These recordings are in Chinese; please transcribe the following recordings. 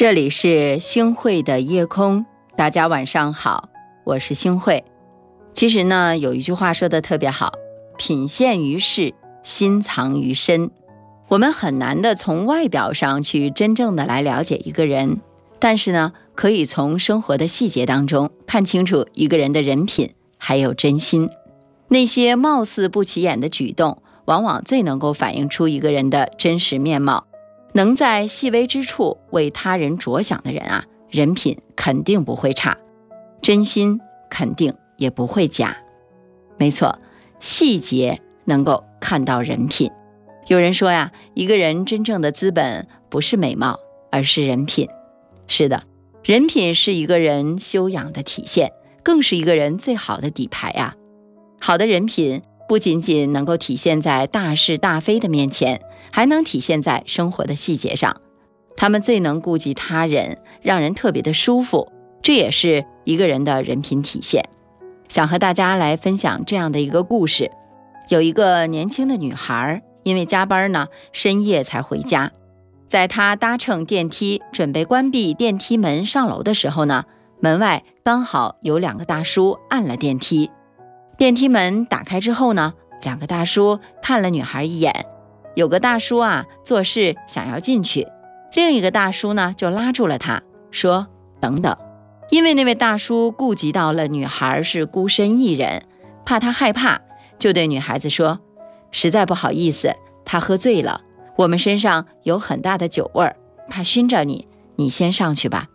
这里是星汇的夜空，大家晚上好，我是星汇。其实呢，有一句话说的特别好：“品现于世，心藏于身。”我们很难的从外表上去真正的来了解一个人，但是呢，可以从生活的细节当中看清楚一个人的人品还有真心。那些貌似不起眼的举动，往往最能够反映出一个人的真实面貌。能在细微之处为他人着想的人啊，人品肯定不会差，真心肯定也不会假。没错，细节能够看到人品。有人说呀，一个人真正的资本不是美貌，而是人品。是的，人品是一个人修养的体现，更是一个人最好的底牌啊。好的人品。不仅仅能够体现在大是大非的面前，还能体现在生活的细节上。他们最能顾及他人，让人特别的舒服，这也是一个人的人品体现。想和大家来分享这样的一个故事：有一个年轻的女孩，因为加班呢，深夜才回家。在她搭乘电梯，准备关闭电梯门上楼的时候呢，门外刚好有两个大叔按了电梯。电梯门打开之后呢，两个大叔看了女孩一眼。有个大叔啊，做事想要进去，另一个大叔呢就拉住了他，说：“等等。”因为那位大叔顾及到了女孩是孤身一人，怕她害怕，就对女孩子说：“实在不好意思，她喝醉了，我们身上有很大的酒味儿，怕熏着你，你先上去吧。”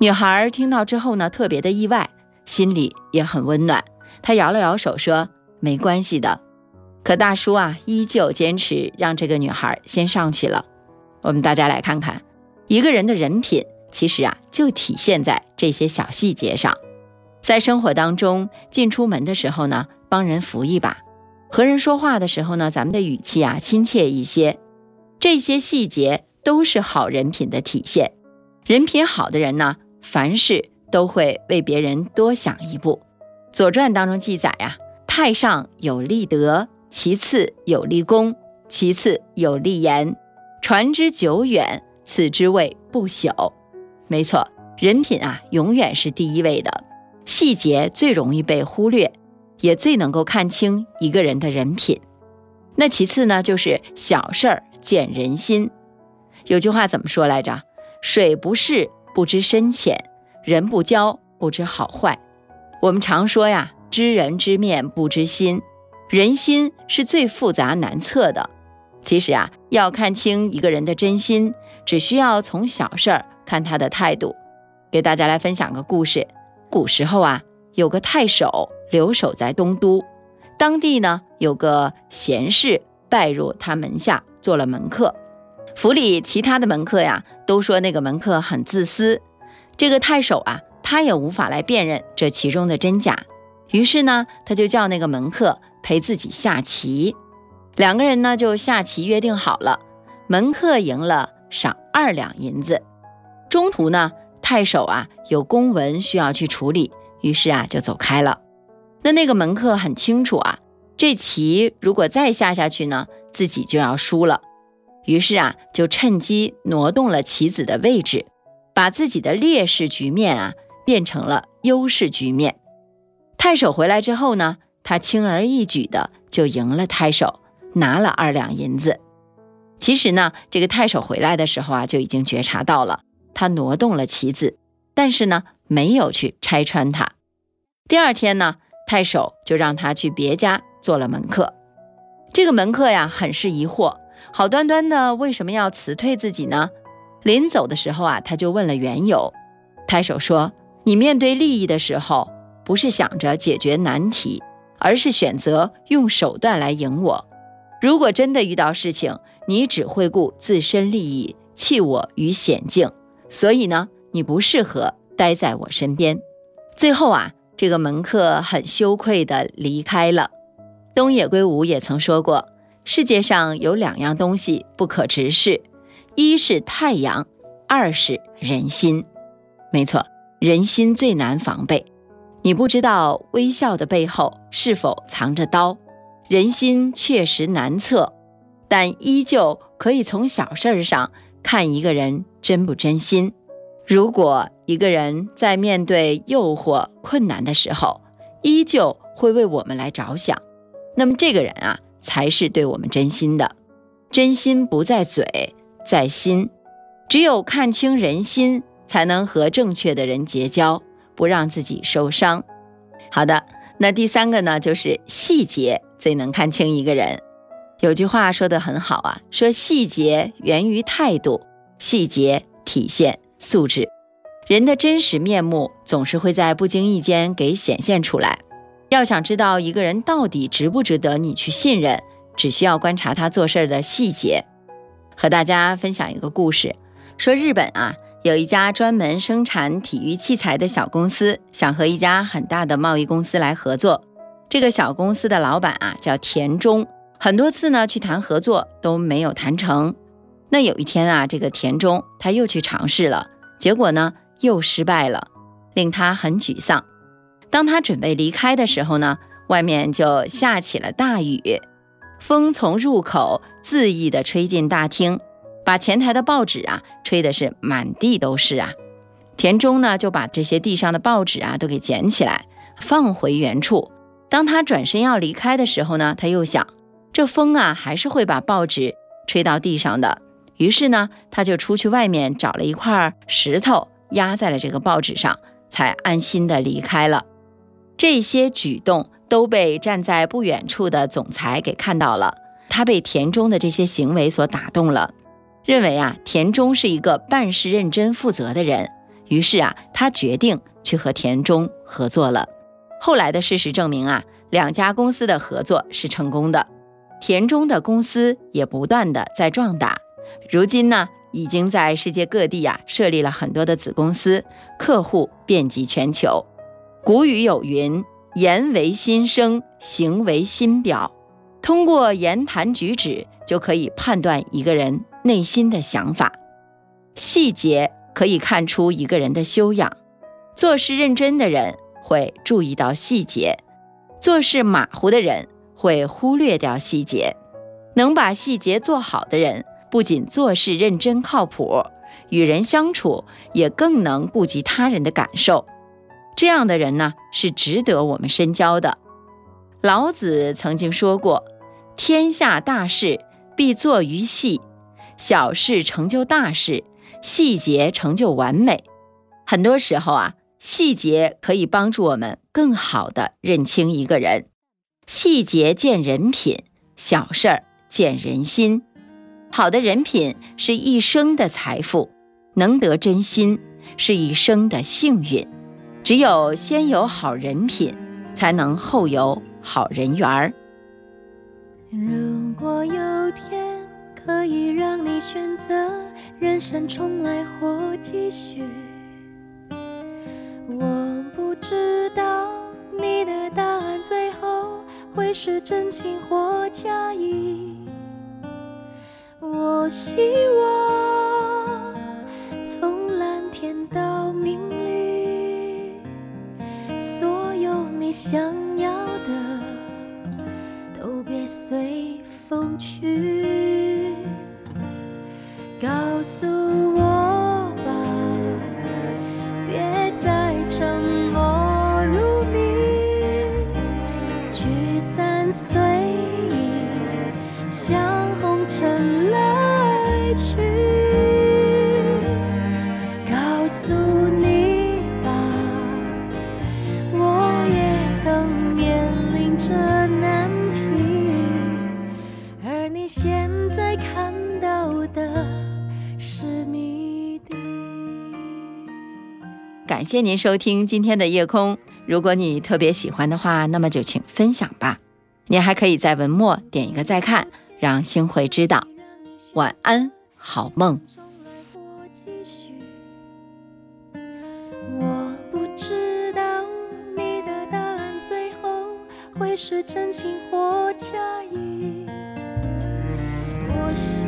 女孩听到之后呢，特别的意外，心里也很温暖。他摇了摇手说：“没关系的。”可大叔啊，依旧坚持让这个女孩先上去了。我们大家来看看，一个人的人品，其实啊，就体现在这些小细节上。在生活当中，进出门的时候呢，帮人扶一把；和人说话的时候呢，咱们的语气啊，亲切一些。这些细节都是好人品的体现。人品好的人呢，凡事都会为别人多想一步。《左传》当中记载呀，太上有立德，其次有立功，其次有立言，传之久远，此之谓不朽。没错，人品啊，永远是第一位的。细节最容易被忽略，也最能够看清一个人的人品。那其次呢，就是小事儿见人心。有句话怎么说来着？水不试不知深浅，人不交不知好坏。我们常说呀，知人知面不知心，人心是最复杂难测的。其实啊，要看清一个人的真心，只需要从小事儿看他的态度。给大家来分享个故事：古时候啊，有个太守留守在东都，当地呢有个贤士拜入他门下做了门客。府里其他的门客呀，都说那个门客很自私。这个太守啊。他也无法来辨认这其中的真假，于是呢，他就叫那个门客陪自己下棋。两个人呢就下棋约定好了，门客赢了赏二两银子。中途呢，太守啊有公文需要去处理，于是啊就走开了。那那个门客很清楚啊，这棋如果再下下去呢，自己就要输了，于是啊就趁机挪动了棋子的位置，把自己的劣势局面啊。变成了优势局面。太守回来之后呢，他轻而易举的就赢了太守，拿了二两银子。其实呢，这个太守回来的时候啊，就已经觉察到了，他挪动了棋子，但是呢，没有去拆穿他。第二天呢，太守就让他去别家做了门客。这个门客呀，很是疑惑，好端端的为什么要辞退自己呢？临走的时候啊，他就问了缘由。太守说。你面对利益的时候，不是想着解决难题，而是选择用手段来赢我。如果真的遇到事情，你只会顾自身利益，弃我于险境。所以呢，你不适合待在我身边。最后啊，这个门客很羞愧地离开了。东野圭吾也曾说过，世界上有两样东西不可直视，一是太阳，二是人心。没错。人心最难防备，你不知道微笑的背后是否藏着刀。人心确实难测，但依旧可以从小事儿上看一个人真不真心。如果一个人在面对诱惑、困难的时候，依旧会为我们来着想，那么这个人啊，才是对我们真心的。真心不在嘴，在心。只有看清人心，才能和正确的人结交，不让自己受伤。好的，那第三个呢，就是细节最能看清一个人。有句话说的很好啊，说细节源于态度，细节体现素质。人的真实面目总是会在不经意间给显现出来。要想知道一个人到底值不值得你去信任，只需要观察他做事的细节。和大家分享一个故事，说日本啊有一家专门生产体育器材的小公司，想和一家很大的贸易公司来合作。这个小公司的老板啊叫田中，很多次呢去谈合作都没有谈成。那有一天啊，这个田中他又去尝试了，结果呢又失败了，令他很沮丧。当他准备离开的时候呢，外面就下起了大雨，风从入口恣意地吹进大厅，把前台的报纸啊吹的是满地都是啊。田中呢就把这些地上的报纸啊都给捡起来，放回原处。当他转身要离开的时候呢，他又想，这风啊还是会把报纸吹到地上的。于是呢，他就出去外面找了一块石头压在了这个报纸上，才安心的离开了。这些举动都被站在不远处的总裁给看到了，他被田中的这些行为所打动了，认为啊田中是一个办事认真负责的人，于是啊他决定去和田中合作了。后来的事实证明啊两家公司的合作是成功的，田中的公司也不断的在壮大，如今呢已经在世界各地啊设立了很多的子公司，客户遍及全球。古语有云：“言为心声，行为心表。”通过言谈举止就可以判断一个人内心的想法。细节可以看出一个人的修养。做事认真的人会注意到细节，做事马虎的人会忽略掉细节。能把细节做好的人，不仅做事认真靠谱，与人相处也更能顾及他人的感受。这样的人呢，是值得我们深交的。老子曾经说过：“天下大事必作于细，小事成就大事，细节成就完美。”很多时候啊，细节可以帮助我们更好的认清一个人。细节见人品，小事儿见人心。好的人品是一生的财富，能得真心是一生的幸运。只有先有好人品，才能后有好人缘儿。如果有天可以你选择人生重来或继续，我不知道你的答案最后会是真情或假意。我希望从蓝天到明。想要的告诉我吧，别再沉默如谜，聚散随意，像红尘来去。感谢您收听今天的夜空。如果你特别喜欢的话，那么就请分享吧。您还可以在文末点一个再看，让星慧知道。晚安，好梦。我不知道你的答案最后会是真情或假意。我希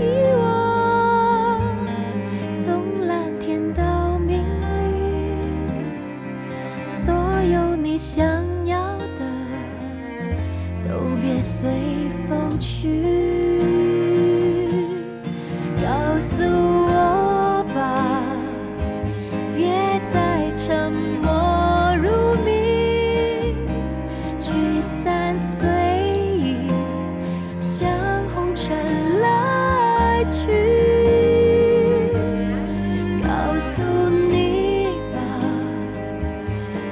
你吧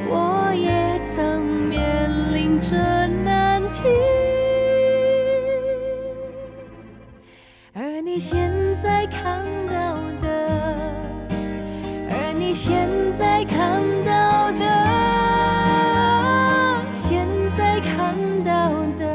我也曾面临着难题而你现在看到的而你现在看到的现在看到的